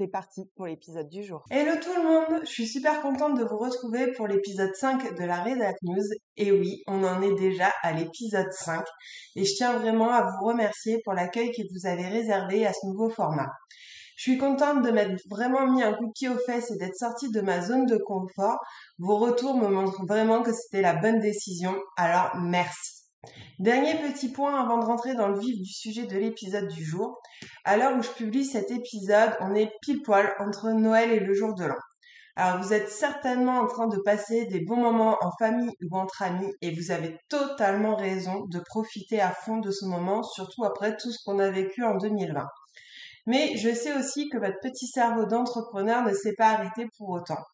C'est parti pour l'épisode du jour. Hello tout le monde, je suis super contente de vous retrouver pour l'épisode 5 de la Redac News. Et oui, on en est déjà à l'épisode 5 et je tiens vraiment à vous remercier pour l'accueil que vous avez réservé à ce nouveau format. Je suis contente de m'être vraiment mis un coup de pied aux fesses et d'être sortie de ma zone de confort. Vos retours me montrent vraiment que c'était la bonne décision, alors merci. Dernier petit point avant de rentrer dans le vif du sujet de l'épisode du jour. À l'heure où je publie cet épisode, on est pile poil entre Noël et le jour de l'an. Alors vous êtes certainement en train de passer des bons moments en famille ou entre amis et vous avez totalement raison de profiter à fond de ce moment, surtout après tout ce qu'on a vécu en 2020. Mais je sais aussi que votre petit cerveau d'entrepreneur ne s'est pas arrêté pour autant.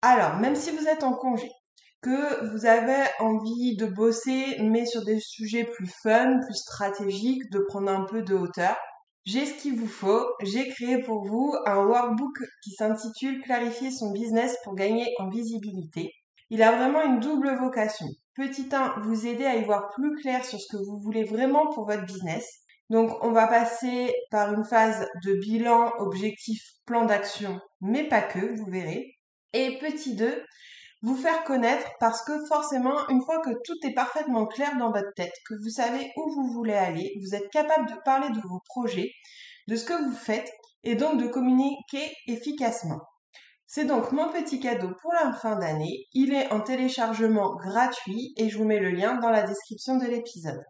Alors, même si vous êtes en congé, que vous avez envie de bosser, mais sur des sujets plus fun, plus stratégiques, de prendre un peu de hauteur. J'ai ce qu'il vous faut. J'ai créé pour vous un workbook qui s'intitule Clarifier son business pour gagner en visibilité. Il a vraiment une double vocation. Petit 1, vous aider à y voir plus clair sur ce que vous voulez vraiment pour votre business. Donc, on va passer par une phase de bilan, objectif, plan d'action, mais pas que, vous verrez. Et petit 2, vous faire connaître parce que forcément, une fois que tout est parfaitement clair dans votre tête, que vous savez où vous voulez aller, vous êtes capable de parler de vos projets, de ce que vous faites et donc de communiquer efficacement. C'est donc mon petit cadeau pour la fin d'année. Il est en téléchargement gratuit et je vous mets le lien dans la description de l'épisode.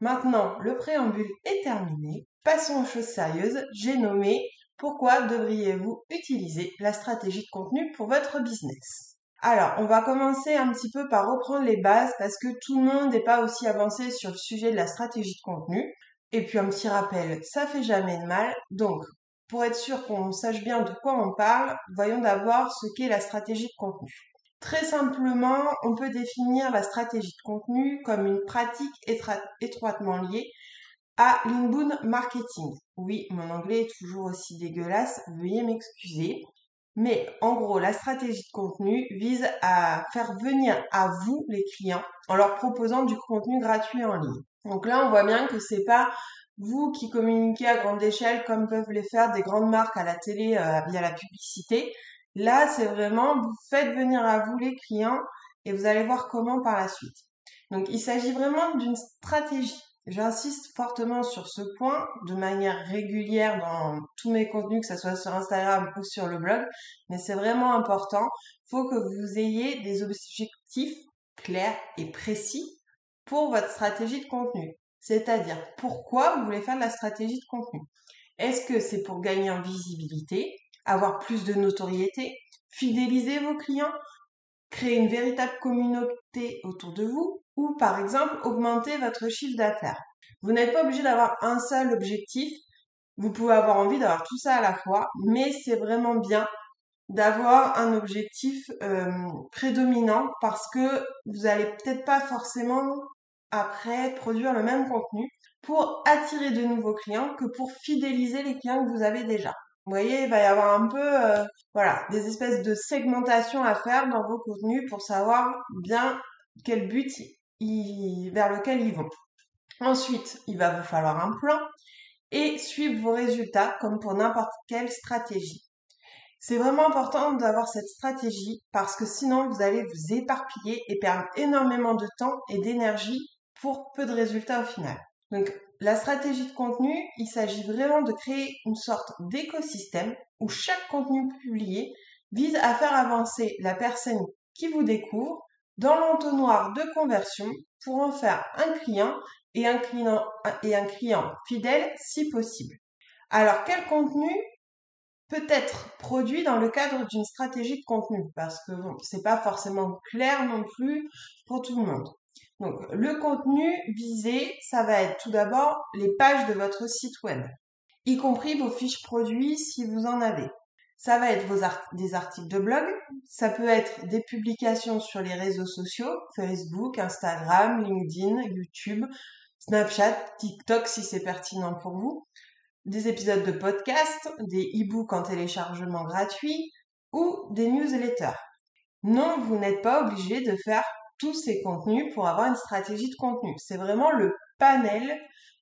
Maintenant, le préambule est terminé. Passons aux choses sérieuses. J'ai nommé Pourquoi devriez-vous utiliser la stratégie de contenu pour votre business alors, on va commencer un petit peu par reprendre les bases parce que tout le monde n'est pas aussi avancé sur le sujet de la stratégie de contenu. Et puis un petit rappel, ça fait jamais de mal. Donc, pour être sûr qu'on sache bien de quoi on parle, voyons d'abord ce qu'est la stratégie de contenu. Très simplement, on peut définir la stratégie de contenu comme une pratique étroitement liée à l'inbound marketing. Oui, mon anglais est toujours aussi dégueulasse, veuillez m'excuser. Mais en gros, la stratégie de contenu vise à faire venir à vous les clients en leur proposant du contenu gratuit en ligne. Donc là, on voit bien que c'est pas vous qui communiquez à grande échelle comme peuvent les faire des grandes marques à la télé euh, via la publicité. Là, c'est vraiment vous faites venir à vous les clients et vous allez voir comment par la suite. Donc il s'agit vraiment d'une stratégie J'insiste fortement sur ce point de manière régulière dans tous mes contenus, que ce soit sur Instagram ou sur le blog, mais c'est vraiment important. Il faut que vous ayez des objectifs clairs et précis pour votre stratégie de contenu. C'est-à-dire pourquoi vous voulez faire de la stratégie de contenu? Est-ce que c'est pour gagner en visibilité, avoir plus de notoriété, fidéliser vos clients, créer une véritable communauté autour de vous ou par exemple augmenter votre chiffre d'affaires. Vous n'êtes pas obligé d'avoir un seul objectif. Vous pouvez avoir envie d'avoir tout ça à la fois, mais c'est vraiment bien d'avoir un objectif euh, prédominant parce que vous allez peut-être pas forcément après produire le même contenu pour attirer de nouveaux clients que pour fidéliser les clients que vous avez déjà. Vous voyez, il va y avoir un peu, euh, voilà, des espèces de segmentation à faire dans vos contenus pour savoir bien quel but vers lequel ils vont. Ensuite, il va vous falloir un plan et suivre vos résultats comme pour n'importe quelle stratégie. C'est vraiment important d'avoir cette stratégie parce que sinon vous allez vous éparpiller et perdre énormément de temps et d'énergie pour peu de résultats au final. Donc la stratégie de contenu, il s'agit vraiment de créer une sorte d'écosystème où chaque contenu publié vise à faire avancer la personne qui vous découvre dans l'entonnoir de conversion pour en faire un client et un client, fidèle si possible. Alors quel contenu peut être produit dans le cadre d'une stratégie de contenu? Parce que bon, c'est pas forcément clair non plus pour tout le monde. Donc, le contenu visé, ça va être tout d'abord les pages de votre site web, y compris vos fiches produits si vous en avez. Ça va être vos des articles de blog, ça peut être des publications sur les réseaux sociaux, Facebook, Instagram, LinkedIn, YouTube, Snapchat, TikTok si c'est pertinent pour vous, des épisodes de podcast, des e-books en téléchargement gratuit ou des newsletters. Non, vous n'êtes pas obligé de faire tous ces contenus pour avoir une stratégie de contenu. C'est vraiment le panel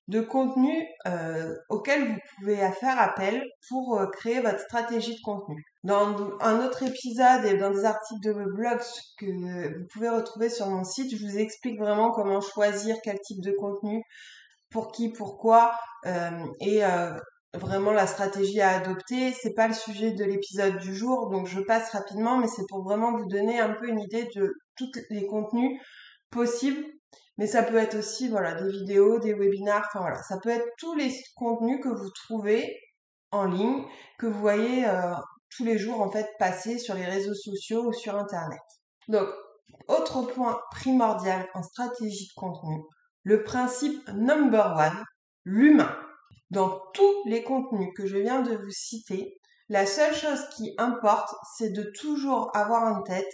de contenu euh, auquel vous pouvez faire appel pour euh, créer votre stratégie de contenu. Dans un autre épisode et dans des articles de blog que vous pouvez retrouver sur mon site, je vous explique vraiment comment choisir quel type de contenu, pour qui, pourquoi, euh, et vraiment la stratégie à adopter. C'est pas le sujet de l'épisode du jour, donc je passe rapidement, mais c'est pour vraiment vous donner un peu une idée de tous les contenus possibles mais ça peut être aussi voilà des vidéos, des webinars, enfin voilà, ça peut être tous les contenus que vous trouvez en ligne, que vous voyez euh, tous les jours en fait passer sur les réseaux sociaux ou sur internet. Donc, autre point primordial en stratégie de contenu, le principe number one, l'humain. Dans tous les contenus que je viens de vous citer, la seule chose qui importe, c'est de toujours avoir en tête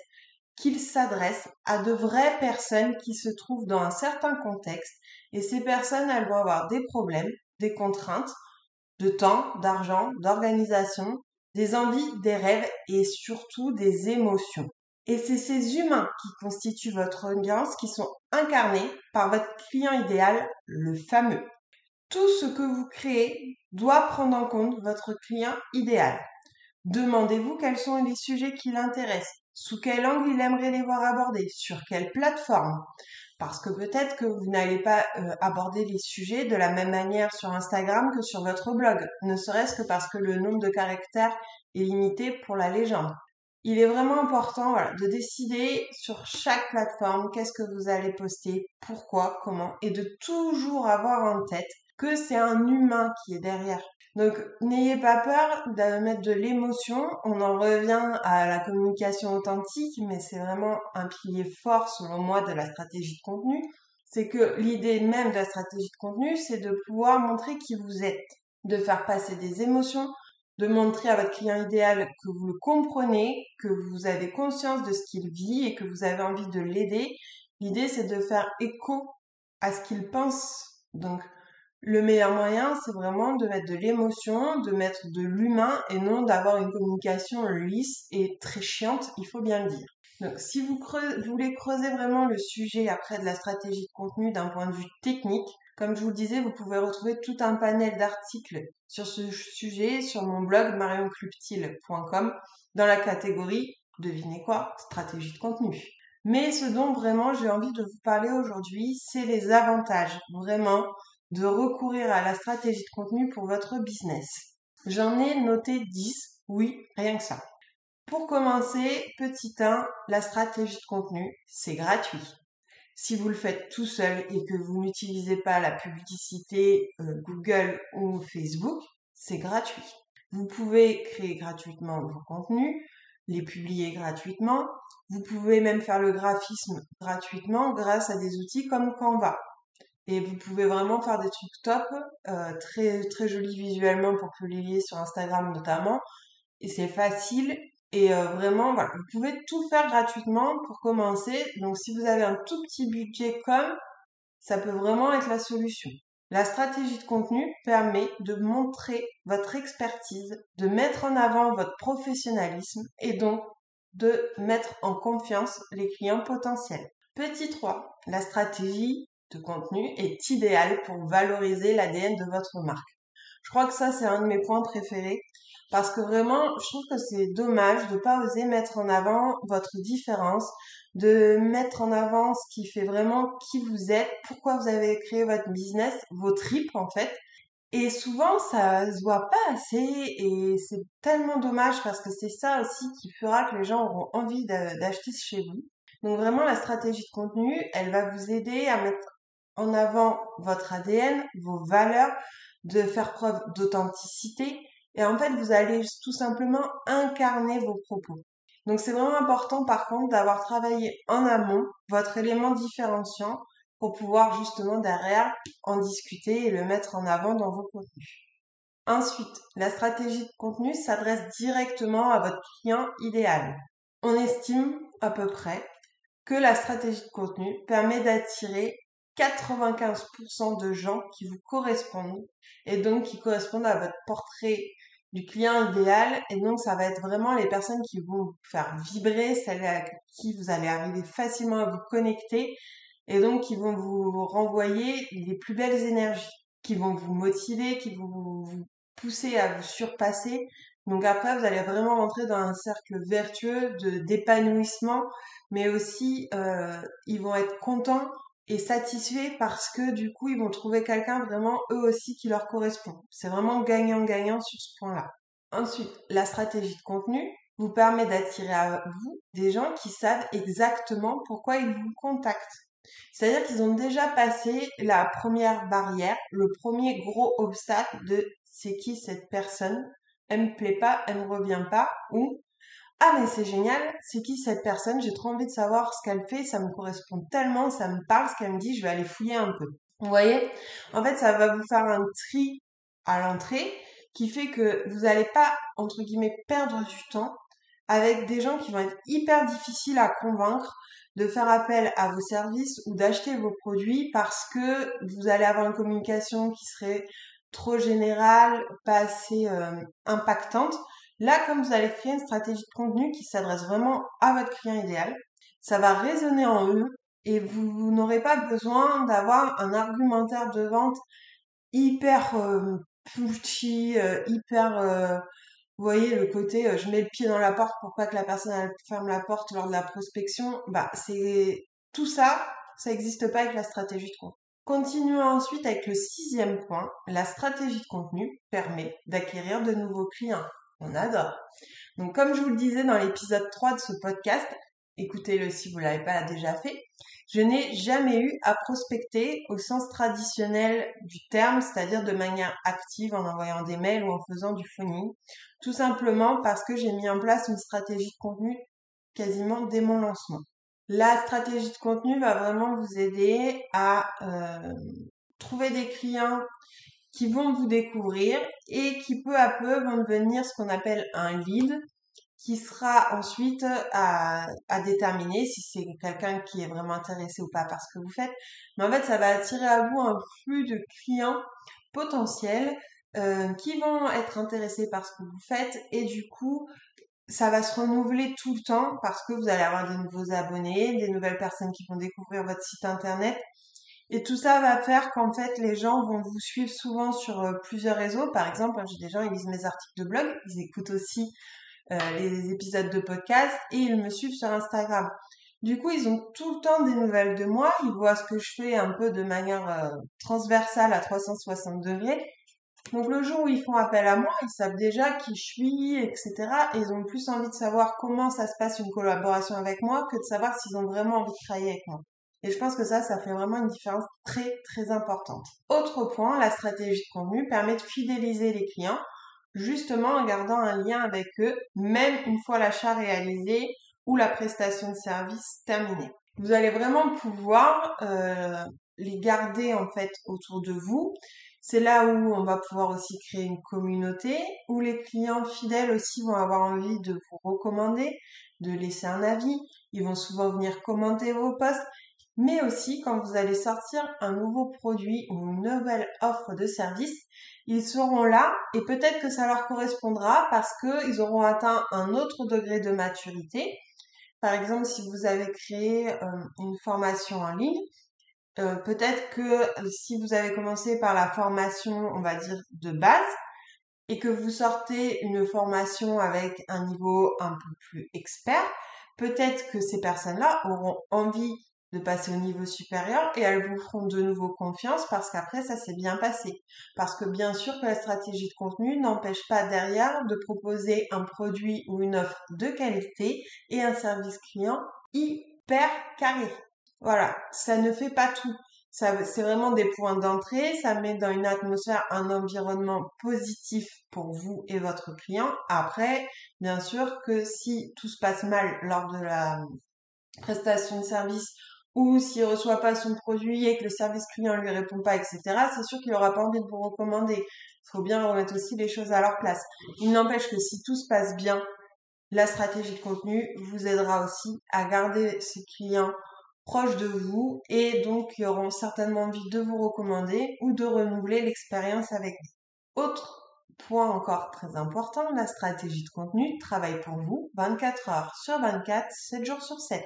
qu'il s'adresse à de vraies personnes qui se trouvent dans un certain contexte et ces personnes, elles vont avoir des problèmes, des contraintes de temps, d'argent, d'organisation, des envies, des rêves et surtout des émotions. Et c'est ces humains qui constituent votre audience qui sont incarnés par votre client idéal, le fameux. Tout ce que vous créez doit prendre en compte votre client idéal. Demandez-vous quels sont les sujets qui l'intéressent. Sous quel angle il aimerait les voir abordés Sur quelle plateforme Parce que peut-être que vous n'allez pas euh, aborder les sujets de la même manière sur Instagram que sur votre blog, ne serait-ce que parce que le nombre de caractères est limité pour la légende. Il est vraiment important de décider sur chaque plateforme qu'est-ce que vous allez poster, pourquoi, comment, et de toujours avoir en tête que c'est un humain qui est derrière donc, n'ayez pas peur de mettre de l'émotion. On en revient à la communication authentique, mais c'est vraiment un pilier fort, selon moi, de la stratégie de contenu. C'est que l'idée même de la stratégie de contenu, c'est de pouvoir montrer qui vous êtes, de faire passer des émotions, de montrer à votre client idéal que vous le comprenez, que vous avez conscience de ce qu'il vit et que vous avez envie de l'aider. L'idée, c'est de faire écho à ce qu'il pense. Donc, le meilleur moyen, c'est vraiment de mettre de l'émotion, de mettre de l'humain et non d'avoir une communication lisse et très chiante, il faut bien le dire. Donc, si vous, voulez creuser vraiment le sujet après de la stratégie de contenu d'un point de vue technique, comme je vous le disais, vous pouvez retrouver tout un panel d'articles sur ce sujet sur mon blog marioncluptil.com dans la catégorie, devinez quoi, stratégie de contenu. Mais ce dont vraiment j'ai envie de vous parler aujourd'hui, c'est les avantages vraiment de recourir à la stratégie de contenu pour votre business. J'en ai noté 10, oui, rien que ça. Pour commencer, petit 1, la stratégie de contenu, c'est gratuit. Si vous le faites tout seul et que vous n'utilisez pas la publicité euh, Google ou Facebook, c'est gratuit. Vous pouvez créer gratuitement vos contenus, les publier gratuitement. Vous pouvez même faire le graphisme gratuitement grâce à des outils comme Canva. Et vous pouvez vraiment faire des trucs top, euh, très très jolis visuellement pour publier sur Instagram notamment. Et c'est facile. Et euh, vraiment, vous pouvez tout faire gratuitement pour commencer. Donc si vous avez un tout petit budget comme, ça peut vraiment être la solution. La stratégie de contenu permet de montrer votre expertise, de mettre en avant votre professionnalisme et donc de mettre en confiance les clients potentiels. Petit 3, la stratégie de contenu est idéal pour valoriser l'ADN de votre marque. Je crois que ça, c'est un de mes points préférés parce que vraiment, je trouve que c'est dommage de pas oser mettre en avant votre différence, de mettre en avant ce qui fait vraiment qui vous êtes, pourquoi vous avez créé votre business, vos tripes en fait. Et souvent, ça se voit pas assez et c'est tellement dommage parce que c'est ça aussi qui fera que les gens auront envie d'acheter chez vous. Donc vraiment, la stratégie de contenu, elle va vous aider à mettre en avant votre ADN, vos valeurs, de faire preuve d'authenticité. Et en fait, vous allez tout simplement incarner vos propos. Donc c'est vraiment important par contre d'avoir travaillé en amont votre élément différenciant pour pouvoir justement derrière en discuter et le mettre en avant dans vos contenus. Ensuite, la stratégie de contenu s'adresse directement à votre client idéal. On estime à peu près que la stratégie de contenu permet d'attirer 95% de gens qui vous correspondent et donc qui correspondent à votre portrait du client idéal. Et donc, ça va être vraiment les personnes qui vont vous faire vibrer, celles à qui vous allez arriver facilement à vous connecter et donc qui vont vous renvoyer les plus belles énergies, qui vont vous motiver, qui vont vous pousser à vous surpasser. Donc après, vous allez vraiment rentrer dans un cercle vertueux de d'épanouissement, mais aussi euh, ils vont être contents et satisfaits parce que du coup, ils vont trouver quelqu'un vraiment eux aussi qui leur correspond. C'est vraiment gagnant-gagnant sur ce point-là. Ensuite, la stratégie de contenu vous permet d'attirer à vous des gens qui savent exactement pourquoi ils vous contactent. C'est-à-dire qu'ils ont déjà passé la première barrière, le premier gros obstacle de c'est qui cette personne, elle me plaît pas, elle me revient pas, ou ah mais c'est génial, c'est qui cette personne, j'ai trop envie de savoir ce qu'elle fait, ça me correspond tellement, ça me parle ce qu'elle me dit, je vais aller fouiller un peu. Vous voyez? En fait, ça va vous faire un tri à l'entrée qui fait que vous n'allez pas, entre guillemets, perdre du temps avec des gens qui vont être hyper difficiles à convaincre de faire appel à vos services ou d'acheter vos produits parce que vous allez avoir une communication qui serait trop générale, pas assez euh, impactante. Là, comme vous allez créer une stratégie de contenu qui s'adresse vraiment à votre client idéal, ça va résonner en eux et vous, n'aurez pas besoin d'avoir un argumentaire de vente hyper euh, euh, hyper euh, vous voyez le côté euh, je mets le pied dans la porte pour pas que la personne elle ferme la porte lors de la prospection. Bah c'est tout ça, ça n'existe pas avec la stratégie de contenu. Continuons ensuite avec le sixième point. La stratégie de contenu permet d'acquérir de nouveaux clients. Adore. Donc comme je vous le disais dans l'épisode 3 de ce podcast, écoutez-le si vous l'avez pas déjà fait, je n'ai jamais eu à prospecter au sens traditionnel du terme, c'est-à-dire de manière active en envoyant des mails ou en faisant du phoning, tout simplement parce que j'ai mis en place une stratégie de contenu quasiment dès mon lancement. La stratégie de contenu va vraiment vous aider à euh, trouver des clients qui vont vous découvrir et qui peu à peu vont devenir ce qu'on appelle un lead, qui sera ensuite à, à déterminer si c'est quelqu'un qui est vraiment intéressé ou pas par ce que vous faites. Mais en fait, ça va attirer à vous un flux de clients potentiels euh, qui vont être intéressés par ce que vous faites et du coup, ça va se renouveler tout le temps parce que vous allez avoir des nouveaux abonnés, des nouvelles personnes qui vont découvrir votre site internet. Et tout ça va faire qu'en fait, les gens vont vous suivre souvent sur euh, plusieurs réseaux. Par exemple, j'ai des gens, ils lisent mes articles de blog, ils écoutent aussi euh, les épisodes de podcast et ils me suivent sur Instagram. Du coup, ils ont tout le temps des nouvelles de moi, ils voient ce que je fais un peu de manière euh, transversale à 360 degrés. Donc le jour où ils font appel à moi, ils savent déjà qui je suis, etc. Et ils ont plus envie de savoir comment ça se passe une collaboration avec moi que de savoir s'ils ont vraiment envie de travailler avec moi. Et je pense que ça, ça fait vraiment une différence très très importante. Autre point, la stratégie de contenu permet de fidéliser les clients justement en gardant un lien avec eux, même une fois l'achat réalisé ou la prestation de service terminée. Vous allez vraiment pouvoir euh, les garder en fait autour de vous. C'est là où on va pouvoir aussi créer une communauté, où les clients fidèles aussi vont avoir envie de vous recommander, de laisser un avis. Ils vont souvent venir commenter vos posts, mais aussi quand vous allez sortir un nouveau produit ou une nouvelle offre de service, ils seront là et peut-être que ça leur correspondra parce qu'ils auront atteint un autre degré de maturité. Par exemple, si vous avez créé euh, une formation en ligne, euh, peut-être que euh, si vous avez commencé par la formation, on va dire, de base, et que vous sortez une formation avec un niveau un peu plus expert, peut-être que ces personnes-là auront envie de passer au niveau supérieur et elles vous feront de nouveau confiance parce qu'après ça s'est bien passé. Parce que bien sûr que la stratégie de contenu n'empêche pas derrière de proposer un produit ou une offre de qualité et un service client hyper carré. Voilà, ça ne fait pas tout. Ça, c'est vraiment des points d'entrée, ça met dans une atmosphère, un environnement positif pour vous et votre client. Après, bien sûr que si tout se passe mal lors de la prestation de service ou s'il reçoit pas son produit et que le service client lui répond pas, etc., c'est sûr qu'il aura pas envie de vous recommander. Il faut bien remettre aussi les choses à leur place. Il n'empêche que si tout se passe bien, la stratégie de contenu vous aidera aussi à garder ses clients proches de vous et donc ils auront certainement envie de vous recommander ou de renouveler l'expérience avec vous. Autre point encore très important, la stratégie de contenu travaille pour vous 24 heures sur 24, 7 jours sur 7,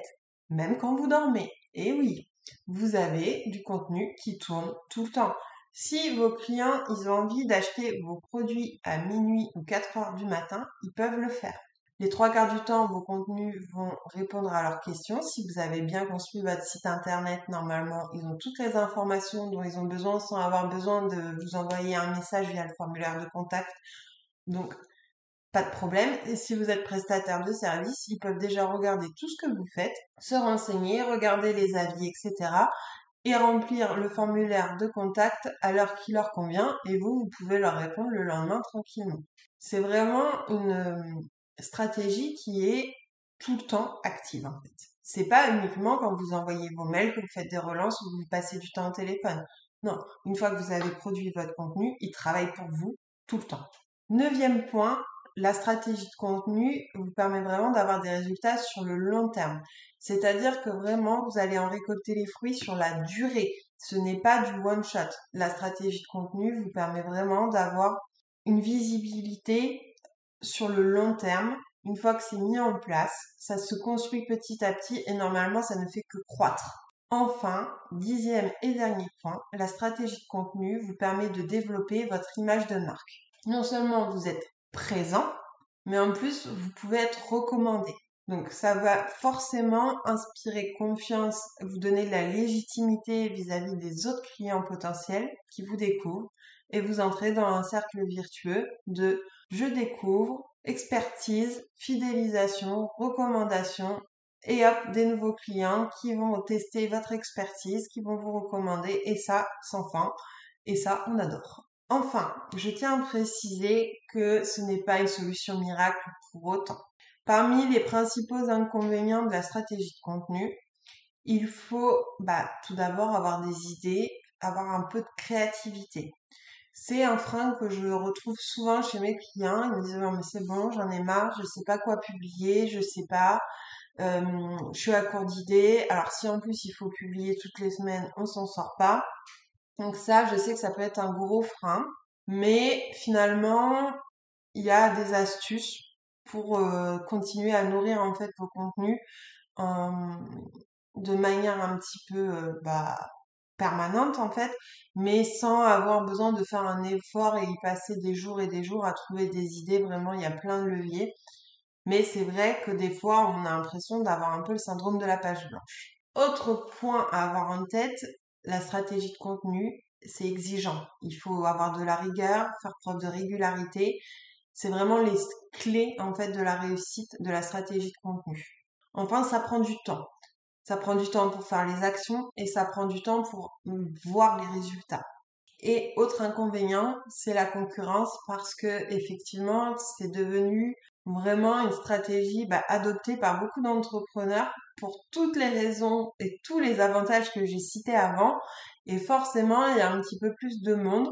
même quand vous dormez. Et oui, vous avez du contenu qui tourne tout le temps. Si vos clients, ils ont envie d'acheter vos produits à minuit ou 4 heures du matin, ils peuvent le faire. Les trois quarts du temps, vos contenus vont répondre à leurs questions. Si vous avez bien construit votre site internet, normalement, ils ont toutes les informations dont ils ont besoin sans avoir besoin de vous envoyer un message via le formulaire de contact. Donc, pas de problème. Et si vous êtes prestataire de service, ils peuvent déjà regarder tout ce que vous faites, se renseigner, regarder les avis, etc. et remplir le formulaire de contact à l'heure qui leur convient. Et vous, vous pouvez leur répondre le lendemain tranquillement. C'est vraiment une, stratégie qui est tout le temps active en fait. C'est pas uniquement quand vous envoyez vos mails que vous faites des relances ou vous passez du temps au téléphone. Non, une fois que vous avez produit votre contenu, il travaille pour vous tout le temps. Neuvième point, la stratégie de contenu vous permet vraiment d'avoir des résultats sur le long terme. C'est-à-dire que vraiment, vous allez en récolter les fruits sur la durée. Ce n'est pas du one shot. La stratégie de contenu vous permet vraiment d'avoir une visibilité sur le long terme, une fois que c'est mis en place, ça se construit petit à petit et normalement ça ne fait que croître. Enfin, dixième et dernier point, la stratégie de contenu vous permet de développer votre image de marque. Non seulement vous êtes présent, mais en plus vous pouvez être recommandé. Donc ça va forcément inspirer confiance, vous donner de la légitimité vis-à-vis des autres clients potentiels qui vous découvrent et vous entrez dans un cercle virtueux de je découvre, expertise, fidélisation, recommandation et hop, des nouveaux clients qui vont tester votre expertise, qui vont vous recommander et ça sans fin. Et ça, on adore. Enfin, je tiens à préciser que ce n'est pas une solution miracle pour autant. Parmi les principaux inconvénients de la stratégie de contenu, il faut bah, tout d'abord avoir des idées, avoir un peu de créativité. C'est un frein que je retrouve souvent chez mes clients. Ils me disent non mais c'est bon, j'en ai marre, je sais pas quoi publier, je sais pas, euh, je suis à court d'idées. Alors si en plus il faut publier toutes les semaines, on s'en sort pas. Donc ça, je sais que ça peut être un gros frein, mais finalement il y a des astuces pour euh, continuer à nourrir en fait vos contenus de manière un petit peu euh, bah, permanente en fait, mais sans avoir besoin de faire un effort et y passer des jours et des jours à trouver des idées. Vraiment, il y a plein de leviers. Mais c'est vrai que des fois, on a l'impression d'avoir un peu le syndrome de la page blanche. Autre point à avoir en tête, la stratégie de contenu, c'est exigeant. Il faut avoir de la rigueur, faire preuve de régularité. C'est vraiment les clés en fait de la réussite de la stratégie de contenu. Enfin, ça prend du temps. Ça prend du temps pour faire les actions et ça prend du temps pour voir les résultats. Et autre inconvénient, c'est la concurrence parce que effectivement, c'est devenu vraiment une stratégie bah, adoptée par beaucoup d'entrepreneurs pour toutes les raisons et tous les avantages que j'ai cités avant. Et forcément, il y a un petit peu plus de monde.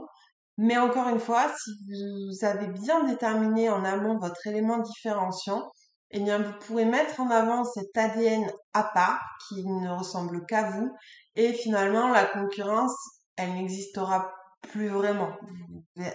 Mais encore une fois, si vous avez bien déterminé en amont votre élément différenciant, eh bien, vous pourrez mettre en avant cet ADN à part qui ne ressemble qu'à vous et finalement la concurrence, elle n'existera plus vraiment.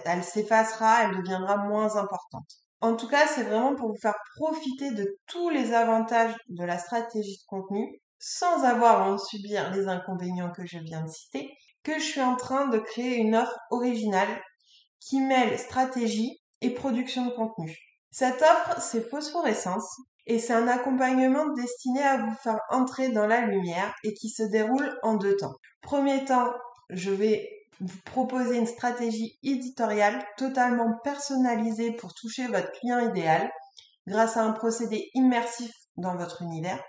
Elle s'effacera, elle deviendra moins importante. En tout cas, c'est vraiment pour vous faire profiter de tous les avantages de la stratégie de contenu sans avoir à en subir les inconvénients que je viens de citer, que je suis en train de créer une offre originale qui mêle stratégie et production de contenu. Cette offre, c'est phosphorescence et c'est un accompagnement destiné à vous faire entrer dans la lumière et qui se déroule en deux temps. Premier temps, je vais vous proposer une stratégie éditoriale totalement personnalisée pour toucher votre client idéal grâce à un procédé immersif dans votre univers.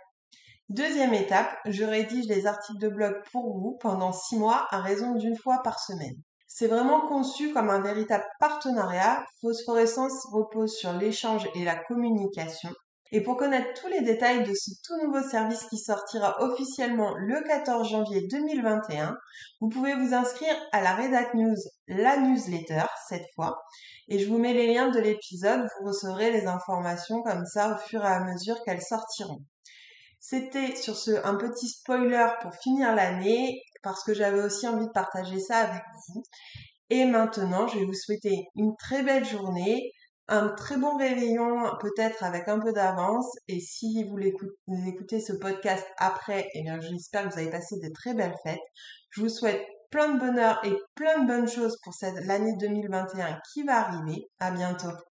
Deuxième étape, je rédige des articles de blog pour vous pendant six mois à raison d'une fois par semaine. C'est vraiment conçu comme un véritable partenariat. Phosphorescence repose sur l'échange et la communication. Et pour connaître tous les détails de ce tout nouveau service qui sortira officiellement le 14 janvier 2021, vous pouvez vous inscrire à la Redac News, la newsletter cette fois. Et je vous mets les liens de l'épisode, vous recevrez les informations comme ça au fur et à mesure qu'elles sortiront. C'était sur ce un petit spoiler pour finir l'année parce que j'avais aussi envie de partager ça avec vous. Et maintenant, je vais vous souhaiter une très belle journée, un très bon réveillon, peut-être avec un peu d'avance. Et si vous, écoutez ce podcast après, eh bien, j'espère que vous avez passé de très belles fêtes. Je vous souhaite plein de bonheur et plein de bonnes choses pour cette l'année 2021 qui va arriver. À bientôt.